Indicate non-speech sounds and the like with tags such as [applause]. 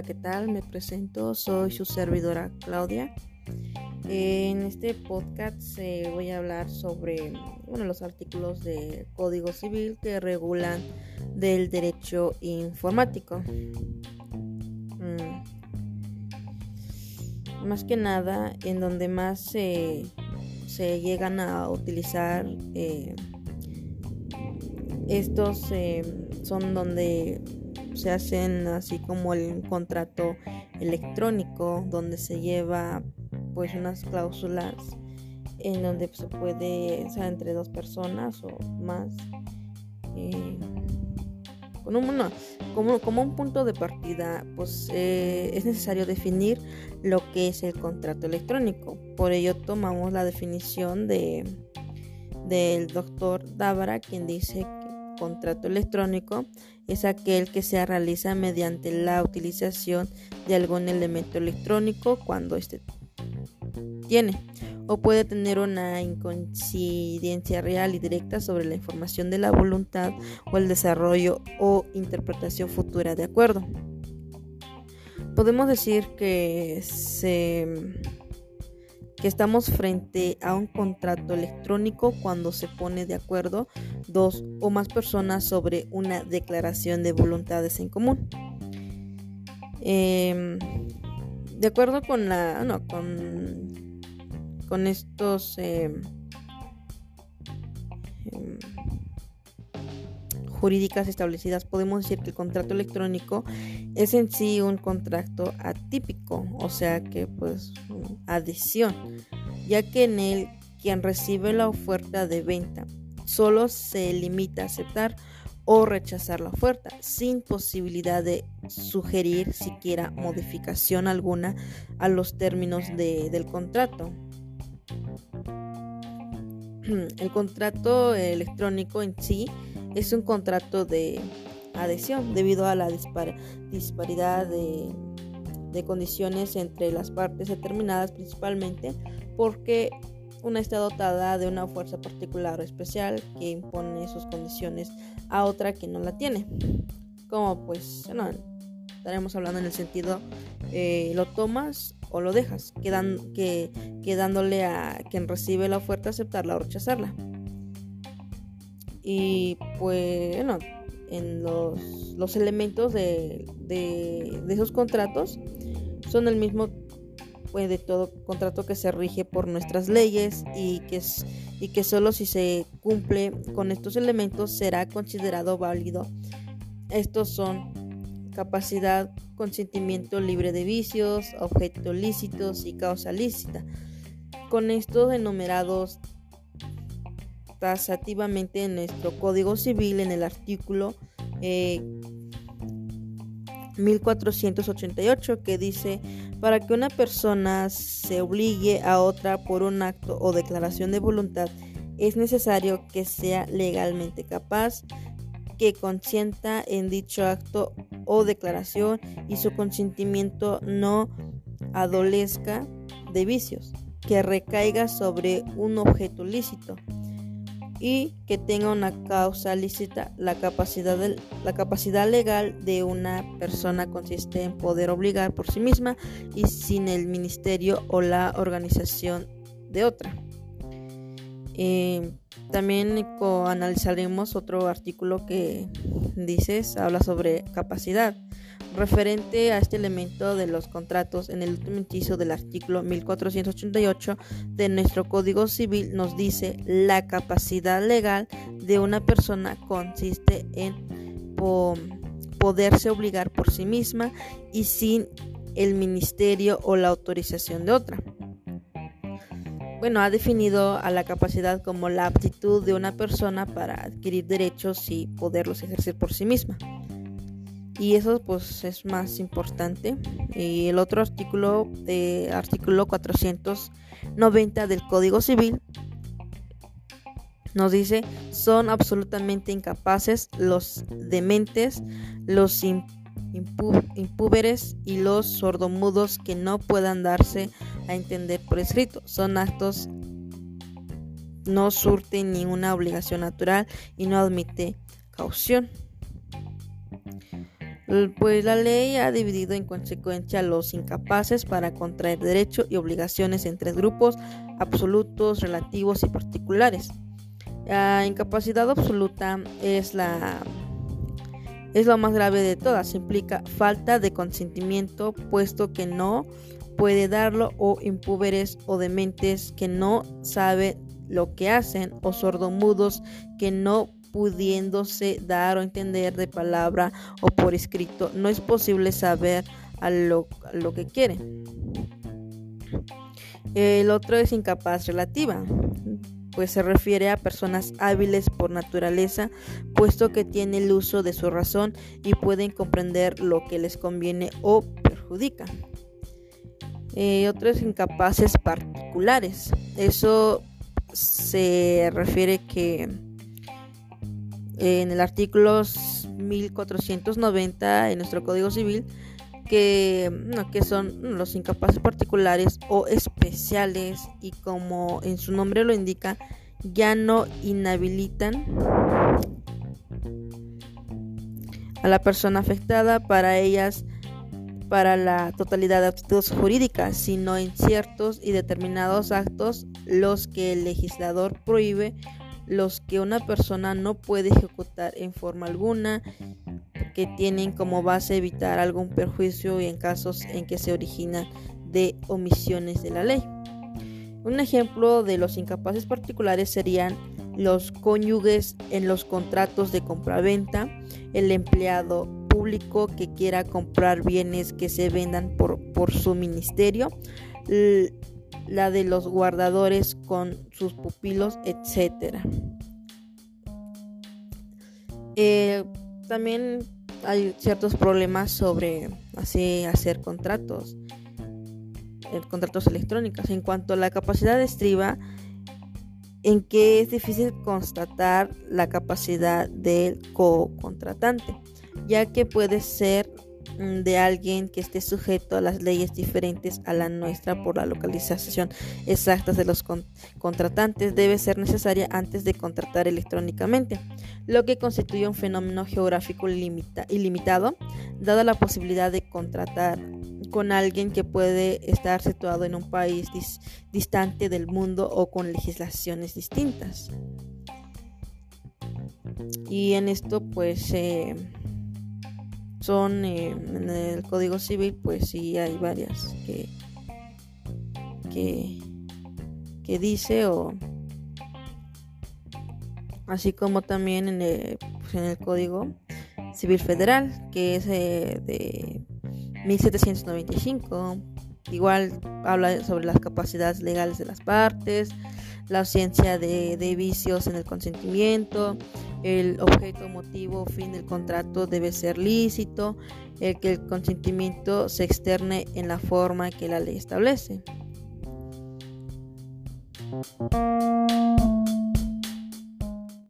Hola, ¿qué tal? Me presento, soy su servidora Claudia. En este podcast eh, voy a hablar sobre bueno, los artículos del Código Civil que regulan del derecho informático. Mm. Más que nada, en donde más se llegan a utilizar eh, estos eh, son donde se hacen así como el contrato electrónico donde se lleva pues unas cláusulas en donde se puede o sea, entre dos personas o más eh, con un, como, como, un punto de partida pues eh, es necesario definir lo que es el contrato electrónico. Por ello tomamos la definición de del doctor Dávara quien dice contrato electrónico es aquel que se realiza mediante la utilización de algún elemento electrónico cuando éste tiene o puede tener una incoincidencia real y directa sobre la información de la voluntad o el desarrollo o interpretación futura de acuerdo. Podemos decir que se que estamos frente a un contrato electrónico cuando se pone de acuerdo dos o más personas sobre una declaración de voluntades en común. Em, de acuerdo con la no, con, con estos em, em, jurídicas establecidas, podemos decir que el contrato electrónico es en sí un contrato atípico, o sea que pues adición, ya que en él quien recibe la oferta de venta solo se limita a aceptar o rechazar la oferta, sin posibilidad de sugerir siquiera modificación alguna a los términos del contrato. [clears throat] El contrato electrónico en sí es un contrato de adhesión debido a la disparidad de, condiciones entre las partes determinadas principalmente porque una está dotada de una fuerza particular o especial que impone sus condiciones a otra que no la tiene. Como pues, no, estaremos hablando en el sentido, eh, lo tomas o lo dejas, quedándole a quien recibe la oferta aceptarla o rechazarla. Y pues, bueno, en los, elementos de, esos contratos son el mismo pues, de todo contrato que se rige por nuestras leyes y que, es, y que solo si se cumple con estos elementos será considerado válido. Estos son capacidad, consentimiento libre de vicios, objeto lícitos y causa lícita. Con estos enumerados tasativamente en nuestro Código Civil en el artículo 1488 eh, que dice para que una persona se obligue a otra por un acto o declaración de voluntad es necesario que sea legalmente capaz, que consienta en dicho acto o declaración y su consentimiento no adolezca de vicios, que recaiga sobre un objeto lícito y que tenga una causa lícita. La capacidad, la capacidad legal de una persona consiste en poder obligar por sí misma y sin el ministerio o la organización de otra. Eh, también analizaremos otro artículo que dice, habla sobre capacidad. Referente a este elemento de los contratos, en el último inciso del artículo 1488 de nuestro Código Civil nos dice la capacidad legal de una persona consiste en poderse obligar por sí misma y sin el ministerio o la autorización de otra. Bueno, ha definido a la capacidad como la aptitud de una persona para adquirir derechos y poderlos ejercer por sí misma y eso pues es más importante. Y el otro artículo de artículo 490 del Código Civil nos dice son absolutamente incapaces los dementes los impúberes y los sordomudos que no puedan darse a entender por escrito. Son actos no surten ninguna obligación natural y no admite caución Pues la ley ha dividido en consecuencia a los incapaces para contraer derechos y obligaciones en tres grupos absolutos, relativos y particulares. La incapacidad absoluta es la es más grave de todas, implica falta de consentimiento, puesto que no puede darlo, o impúberes o dementes que no saben lo que hacen, o sordomudos que no pudiéndose dar o entender de palabra o por escrito, no es posible saber a lo, que quieren. El otro es incapaz relativa pues se refiere a personas hábiles por naturaleza, puesto que tienen el uso de su razón y pueden comprender lo que les conviene o perjudica. Eh, otros incapaces particulares. Eso se refiere que en el artículo 1490 en nuestro Código Civil que, que son los incapaces particulares o especiales y como en su nombre lo indica, ya no inhabilitan a la persona afectada para ellas para la totalidad de actos jurídicas, sino en ciertos y determinados actos los que el legislador prohíbe, los que una persona no puede ejecutar en forma alguna que tienen como base evitar algún perjuicio y en casos en que se origina de omisiones de la ley. Un ejemplo de los incapaces particulares serían los cónyuges en los contratos de compraventa, el empleado público que quiera comprar bienes que se vendan por, por su ministerio, la de los guardadores con sus pupilos, etc. Eh, también hay ciertos problemas sobre así hacer contratos, eh, contratos electrónicos. En cuanto a la capacidad de estriba, en que es difícil constatar la capacidad del co-contratante, ya que puede ser de alguien que esté sujeto a las leyes diferentes a la nuestra por la localización exacta de los contratantes debe ser necesaria antes de contratar electrónicamente, lo que constituye un fenómeno geográfico ilimitado, dada la posibilidad de contratar con alguien que puede estar situado en un país distante del mundo o con legislaciones distintas. Y en esto pues... Eh, son eh, en el Código Civil, pues sí hay varias que, que, dice o así como también en el, pues en el Código Civil Federal, que es eh, de 1795. Igual habla sobre las capacidades legales de las partes, la ausencia de, de vicios en el consentimiento, el objeto, motivo, fin del contrato debe ser lícito, el que el consentimiento se externe en la forma que la ley establece.